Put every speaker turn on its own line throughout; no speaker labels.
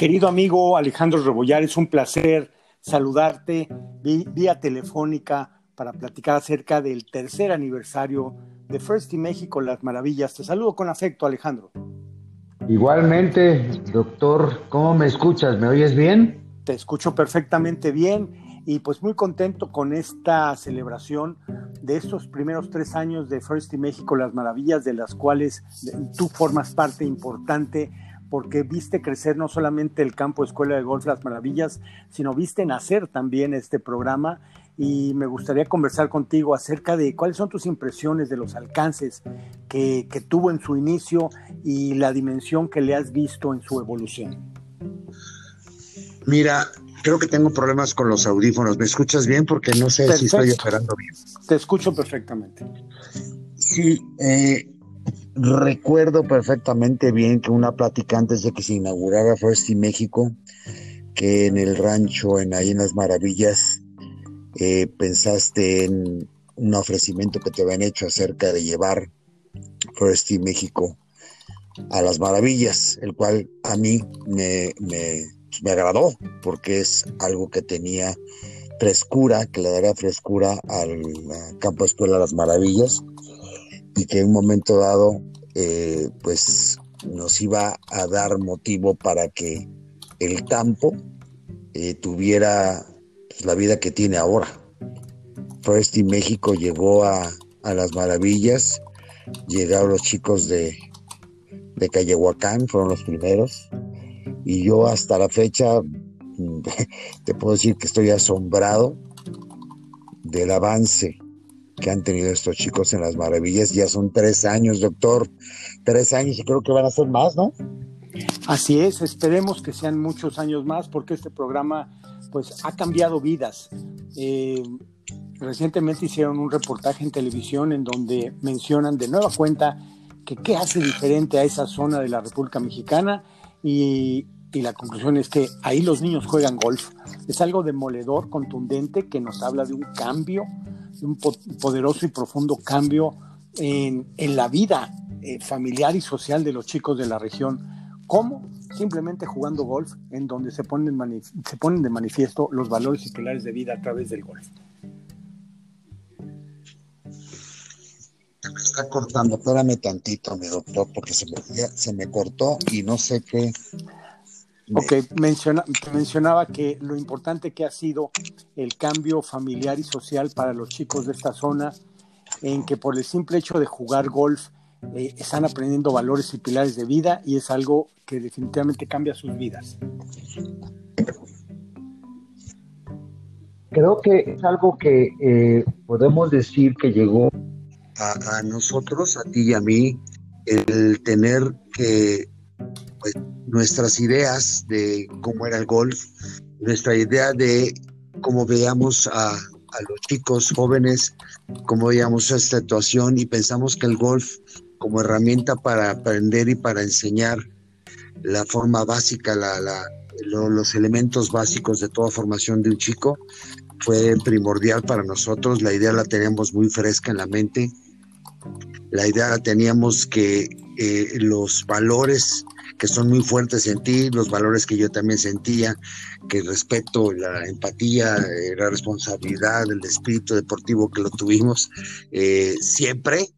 Querido amigo Alejandro Rebollar, es un placer saludarte vía telefónica para platicar acerca del tercer aniversario de First in México, Las Maravillas. Te saludo con afecto, Alejandro.
Igualmente, doctor, ¿cómo me escuchas? ¿Me oyes bien?
Te escucho perfectamente bien y pues muy contento con esta celebración de estos primeros tres años de First in México, Las Maravillas, de las cuales tú formas parte importante porque viste crecer no solamente el campo Escuela de Golf Las Maravillas, sino viste nacer también este programa y me gustaría conversar contigo acerca de cuáles son tus impresiones de los alcances que, tuvo en su inicio y la dimensión que le has visto en su evolución.
Mira, creo que tengo problemas con los audífonos. ¿Me escuchas bien? Porque no sé si estoy operando bien.
Te escucho perfectamente.
Sí, eh, Recuerdo perfectamente bien que una plática antes de que se inaugurara First in México, que en el rancho, en ahí en las maravillas, eh, pensaste en un ofrecimiento que te habían hecho acerca de llevar First in México a las maravillas, el cual a mí me, me, me agradó porque es algo que tenía frescura, que le daría frescura al campo escuela Las Maravillas y que en un momento dado eh, pues nos iba a dar motivo para que el campo eh, tuviera pues, la vida que tiene ahora. First in México llegó a, las maravillas, llegaron los chicos de, de Callehuacán, fueron los primeros, y yo hasta la fecha te puedo decir que estoy asombrado del avance que han tenido estos chicos en las maravillas. Ya son tres años, doctor. Tres años y creo que van a ser más, ¿no?
Así es, esperemos que sean muchos años más porque este programa pues ha cambiado vidas. Eh, recientemente hicieron un reportaje en televisión en donde mencionan de nueva cuenta que qué hace diferente a esa zona de la República Mexicana y, y la conclusión es que ahí los niños juegan golf. Es algo demoledor, contundente, que nos habla de un cambio un poderoso y profundo cambio en, la vida eh, familiar y social de los chicos de la región. ¿Cómo? Simplemente jugando golf, en donde se ponen, se ponen de manifiesto los valores y pilares de vida a través del golf.
Está cortando, espérame tantito, mi doctor, porque se me, se me cortó y no sé qué,
Ok, menciona, mencionaba que lo importante que ha sido el cambio familiar y social para los chicos de esta zona, en que por el simple hecho de jugar golf eh, están aprendiendo valores y pilares de vida y es algo que definitivamente cambia sus vidas.
Creo que es algo que eh, podemos decir que llegó a, a nosotros, a ti y a mí, el tener que pues, nuestras ideas de cómo era el golf, nuestra idea de cómo veíamos a, los chicos jóvenes, cómo veíamos esta situación y pensamos que el golf como herramienta para aprender y para enseñar la forma básica, los elementos básicos de toda formación de un chico, fue primordial para nosotros. La idea la teníamos muy fresca en la mente. La idea la teníamos que eh, los valores que son muy fuertes en ti, los valores que yo también sentía, que el respeto, la empatía, eh, la responsabilidad, el espíritu deportivo que lo tuvimos, eh, siempre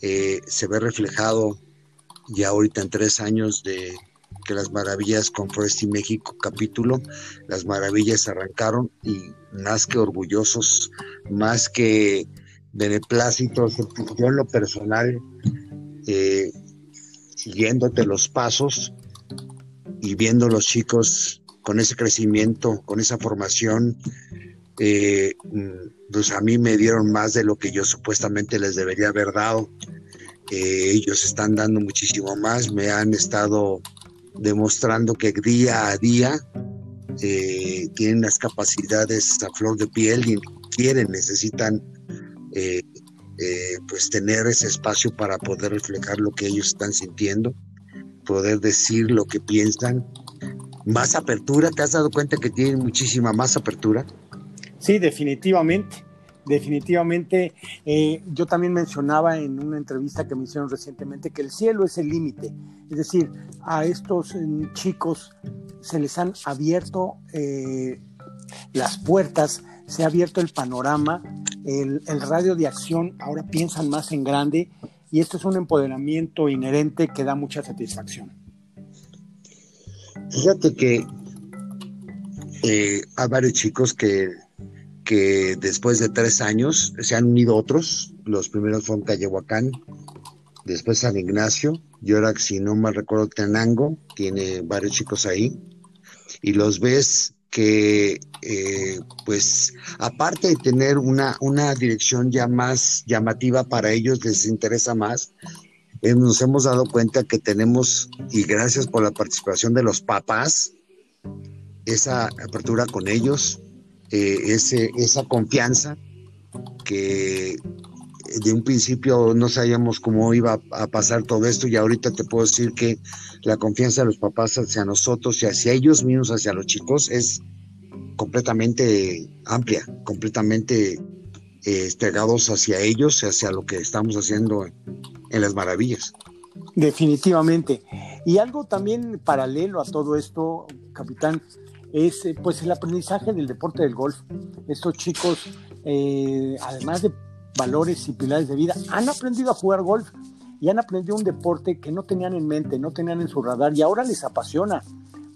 eh, se ve reflejado ya ahorita en tres años de que las maravillas con Forest y México capítulo, las maravillas arrancaron y más que orgullosos, más que beneplácitos, yo en lo personal, eh, siguiéndote los pasos y viendo los chicos con ese crecimiento, con esa formación, eh, pues a mí me dieron más de lo que yo supuestamente les debería haber dado. Eh, ellos están dando muchísimo más, me han estado demostrando que día a día eh, tienen las capacidades a flor de piel y quieren, necesitan pues tener ese espacio para poder reflejar lo que ellos están sintiendo, poder decir lo que piensan. Más apertura, ¿te has dado cuenta que tienen muchísima más apertura?
Sí, definitivamente. definitivamente. Eh, yo también mencionaba en una entrevista que me hicieron recientemente que el cielo es el límite. Es decir, a estos eh, chicos se les han abierto eh, las puertas, se ha abierto el panorama, el, radio de acción, ahora piensan más en grande y esto es un empoderamiento inherente que da mucha satisfacción.
Fíjate que hay varios chicos que que después de tres años se han unido otros. Los primeros fueron Callehuacán, después San Ignacio, y ahora, si no mal recuerdo, Tenango, tiene varios chicos ahí. Y los ves que, eh, pues, aparte de tener una, una dirección ya más llamativa para ellos, les interesa más, eh, nos hemos dado cuenta que tenemos, y gracias por la participación de los papás, esa apertura con ellos, eh, ese, esa confianza que de un principio no sabíamos cómo iba a pasar todo esto y ahorita te puedo decir que la confianza de los papás hacia nosotros y hacia ellos mismos, hacia los chicos, es completamente amplia, completamente eh, hacia ellos, hacia lo que estamos haciendo en las maravillas.
Definitivamente. Y algo también paralelo a todo esto, capitán, es eh, pues el aprendizaje del deporte del golf. Estos chicos, eh, además de valores y pilares de vida, han aprendido a jugar golf y han aprendido un deporte que no tenían en mente, no tenían en su radar y ahora les apasiona.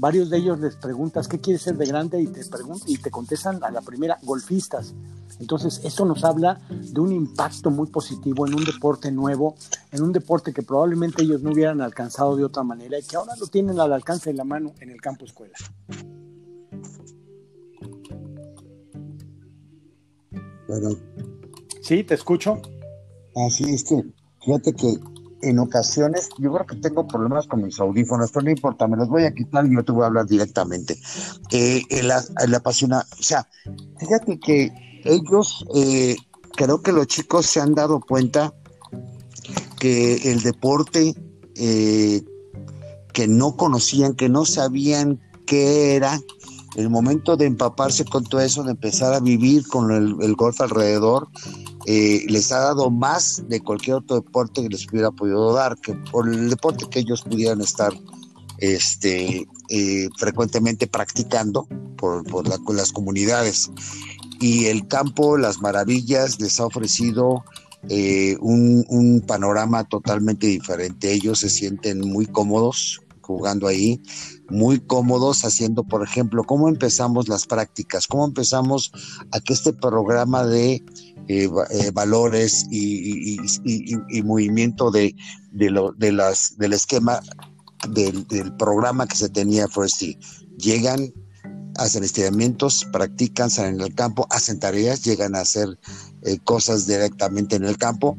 Varios de ellos les preguntas qué quieres ser de grande y te preguntan y te contestan a la primera golfistas. Entonces, eso nos habla de un impacto muy positivo en un deporte nuevo, en un deporte que probablemente ellos no hubieran alcanzado de otra manera y que ahora lo tienen al alcance de la mano en el campo escuela. Sí, te escucho.
Así es que, fíjate que en ocasiones, yo creo que tengo problemas con mis audífonos, pero no importa, me los voy a quitar y yo te voy a hablar directamente. Eh, el, apasiona, o sea, fíjate que ellos, eh, creo que los chicos se han dado cuenta que el deporte eh, que no conocían, que no sabían qué era, el momento de empaparse con todo eso, de empezar a vivir con el, golf alrededor, eh, les ha dado más de cualquier otro deporte que les hubiera podido dar, que por el deporte que ellos pudieran estar este, eh, frecuentemente practicando por, las comunidades. Y el campo, las maravillas, les ha ofrecido eh, un, un, panorama totalmente diferente. Ellos se sienten muy cómodos jugando ahí, muy cómodos haciendo, por ejemplo, cómo empezamos las prácticas, cómo empezamos a que este programa de eh, eh, valores y, movimiento de, lo, de las, del esquema del, programa que se tenía Firsty. Llegan, hacen estiramientos, practican, salen en el campo, hacen tareas, llegan a hacer eh, cosas directamente en el campo.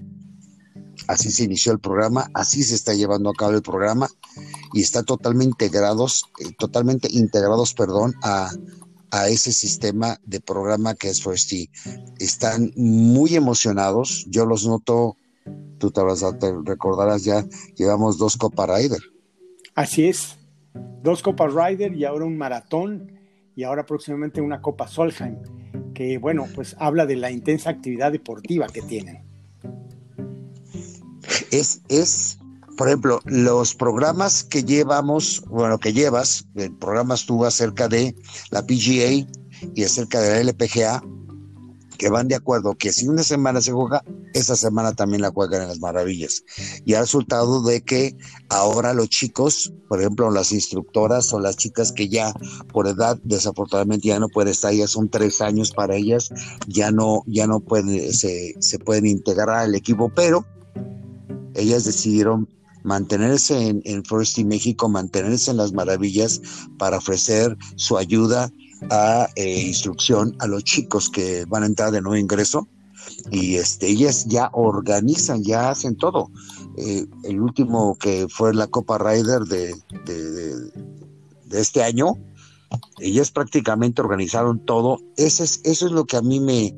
Así se inició el programa, así se está llevando a cabo el programa y están totalmente integrados, eh, totalmente integrados, perdón, a, ese sistema de programa que es Firsty. Están muy emocionados, yo los noto, tú te, te recordarás ya, llevamos dos Copa Rider.
Así es, dos Copa Rider y ahora un maratón y ahora próximamente una Copa Solheim, que bueno, pues habla de la intensa actividad deportiva que tienen.
Es, es por ejemplo, los programas que llevamos, bueno, que llevas, programas tú acerca de la PGA y acerca de la LPGA, que van de acuerdo que si una semana se juega, esa semana también la juegan en las maravillas. Y ha resultado de que ahora los chicos, por ejemplo, las instructoras o las chicas que ya por edad desafortunadamente ya no pueden estar, ya son tres años para ellas, ya no, ya no pueden, se, se pueden integrar al equipo, pero ellas decidieron mantenerse en, en First México, mantenerse en las maravillas para ofrecer su ayuda a eh, instrucción a los chicos que van a entrar de nuevo ingreso y este, ellas ya organizan, ya hacen todo. Eh, el último que fue la Copa Rider de, de, este año, ellas prácticamente organizaron todo. Eso es, eso es lo que a mí me,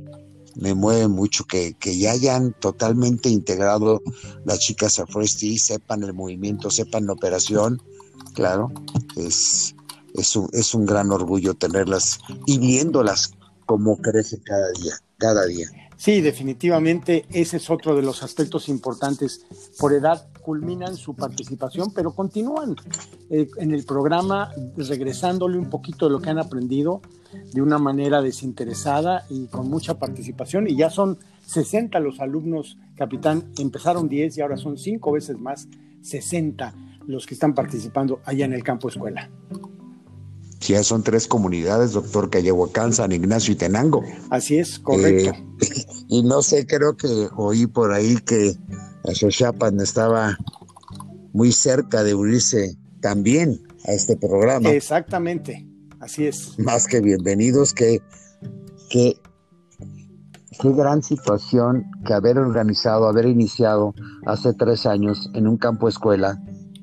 me mueve mucho que, ya hayan totalmente integrado las chicas a Fresti, sepan el movimiento, sepan la operación. Claro, es, es, un, es un gran orgullo tenerlas y viéndolas como crecen cada día, cada día.
Sí, definitivamente ese es otro de los aspectos importantes. Por edad culminan su participación, pero continúan eh, en el programa regresándole un poquito de lo que han aprendido de una manera desinteresada y con mucha participación. Y ya son 60 los alumnos, capitán. Empezaron 10 y ahora son cinco veces más, 60 los que están participando allá en el campo escuela.
Ya son tres comunidades, doctor Cayehuacán, San Ignacio y Tenango.
Así es, correcto.
Eh, y no sé, creo que oí por ahí que Xochapan estaba muy cerca de unirse también a este programa.
Exactamente, así es.
Más que bienvenidos, que, que qué gran situación que haber organizado, haber iniciado hace tres años en un campo escuela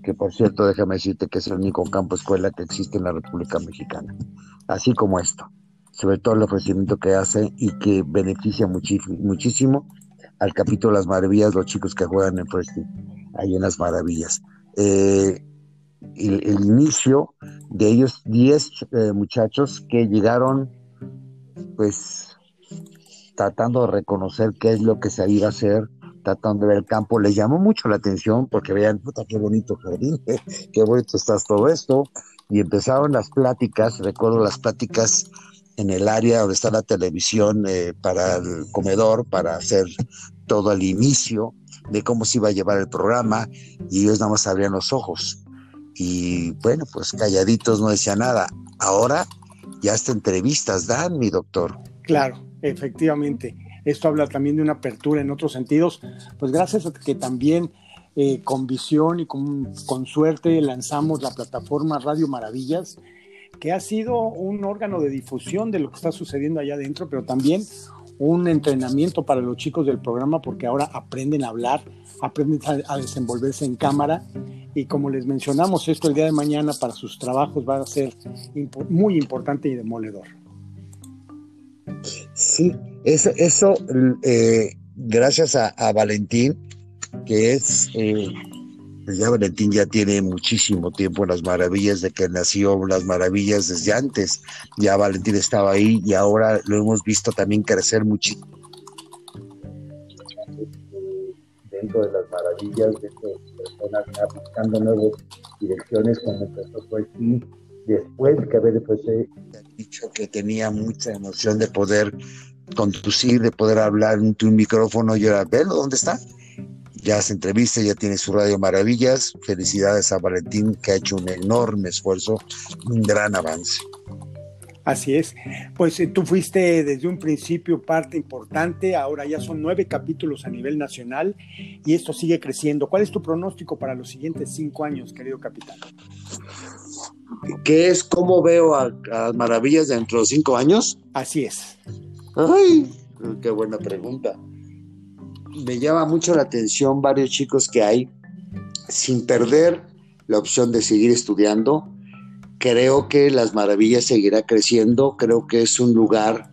que por cierto, déjame decirte que es el único campo escuela que existe en la República Mexicana, así como esto, sobre todo el ofrecimiento que hace y que beneficia muchísimo al capítulo Las Maravillas, los chicos que juegan en Fresti, ahí en Las Maravillas. Eh, el, inicio de ellos, 10 eh, muchachos que llegaron, pues, tratando de reconocer qué es lo que se iba a hacer, tratando de ver el campo, les llamó mucho la atención porque vean, puta, qué bonito jardín, qué bonito estás todo esto. Y empezaron las pláticas, recuerdo las pláticas en el área donde está la televisión eh, para el comedor, para hacer todo el inicio de cómo se iba a llevar el programa, y ellos nada más abrían los ojos. Y bueno, pues calladitos no decía nada. Ahora ya hasta entrevistas dan, mi doctor.
Claro, efectivamente. Esto habla también de una apertura en otros sentidos, pues gracias a que también eh, con visión y con, con suerte lanzamos la plataforma Radio Maravillas, que ha sido un órgano de difusión de lo que está sucediendo allá adentro, pero también un entrenamiento para los chicos del programa porque ahora aprenden a hablar, aprenden a, desenvolverse en cámara y como les mencionamos, esto el día de mañana para sus trabajos va a ser muy importante y demoledor.
Sí, eso, eh, gracias a, Valentín, que es, eh, pues ya Valentín ya tiene muchísimo tiempo en las maravillas, de que nació las maravillas desde antes, ya Valentín estaba ahí y ahora lo hemos visto también crecer muchísimo. Dentro de las maravillas, de personas buscando nuevas direcciones, como empezó fue aquí, después que haber pues, dicho que tenía mucha emoción de poder conducir, de poder hablar en un micrófono y ahora, velo, ¿dónde está? Ya se entrevista, ya tiene su radio Maravillas. Felicidades a Valentín que ha hecho un enorme esfuerzo, un gran avance.
Así es. Pues eh, tú fuiste desde un principio parte importante, ahora ya son nueve capítulos a nivel nacional y esto sigue creciendo. ¿Cuál es tu pronóstico para los siguientes cinco años, querido capitán?
¿Qué es cómo veo a, Maravillas dentro de cinco años?
Así es.
Ay, qué buena pregunta. Me llama mucho la atención varios chicos que hay, sin perder la opción de seguir estudiando. Creo que Las Maravillas seguirá creciendo, creo que es un lugar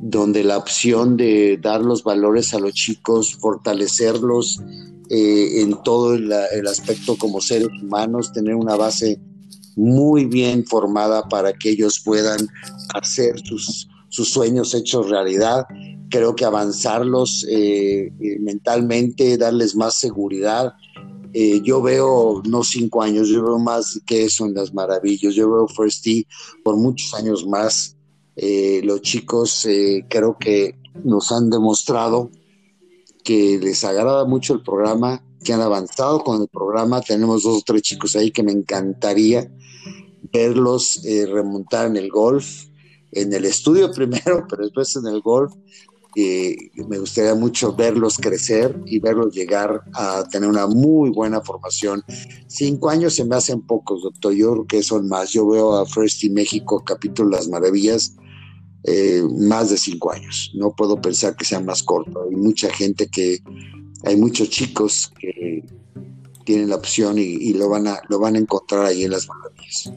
donde la opción de dar los valores a los chicos, fortalecerlos eh, en todo el, aspecto como seres humanos, tener una base muy bien formada para que ellos puedan hacer sus, sueños hechos realidad. Creo que avanzarlos eh, eh, mentalmente, darles más seguridad. Eh, yo veo no cinco años, yo veo más que eso en las maravillas. Yo veo First por muchos años más. los chicos creo que nos han demostrado que les agrada mucho el programa, que han avanzado con el programa. Tenemos dos o tres chicos ahí que me encantaría verlos remontar en el golf, en el estudio primero, pero después en el golf. me gustaría mucho verlos crecer y verlos llegar a tener una muy buena formación. Cinco años se me hacen pocos, doctor. Yo creo que son más. Yo veo a First y México, capítulo Las Maravillas, eh, más de cinco años. No puedo pensar que sea más corto. Hay mucha gente que, hay muchos chicos que tienen la opción y, lo, van a, lo van a encontrar ahí en Las Maravillas.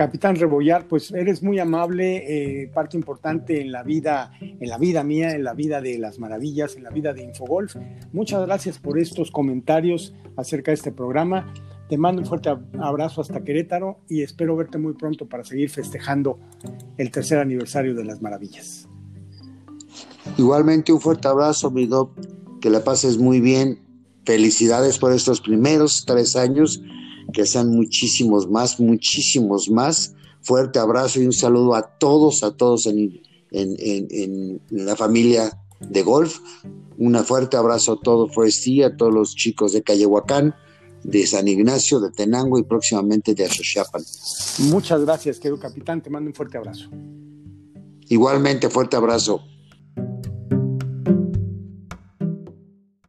Capitán Rebollar, pues eres muy amable, eh, parte importante en la vida, en la vida mía, en la vida de las maravillas, en la vida de Infogolf. Muchas gracias por estos comentarios acerca de este programa. Te mando un fuerte abrazo hasta Querétaro y espero verte muy pronto para seguir festejando el tercer aniversario de las maravillas.
Igualmente un fuerte abrazo, mi doc, que la pases muy bien. Felicidades por estos primeros tres años, que sean muchísimos más, muchísimos más. Fuerte abrazo y un saludo a todos, a todos en, en, la familia de golf. Un fuerte abrazo a todo Forestí, a todos los chicos de Callehuacán, de San Ignacio, de Tenango y próximamente de Azochapan.
Muchas gracias, querido capitán. Te mando un fuerte abrazo.
Igualmente, fuerte abrazo.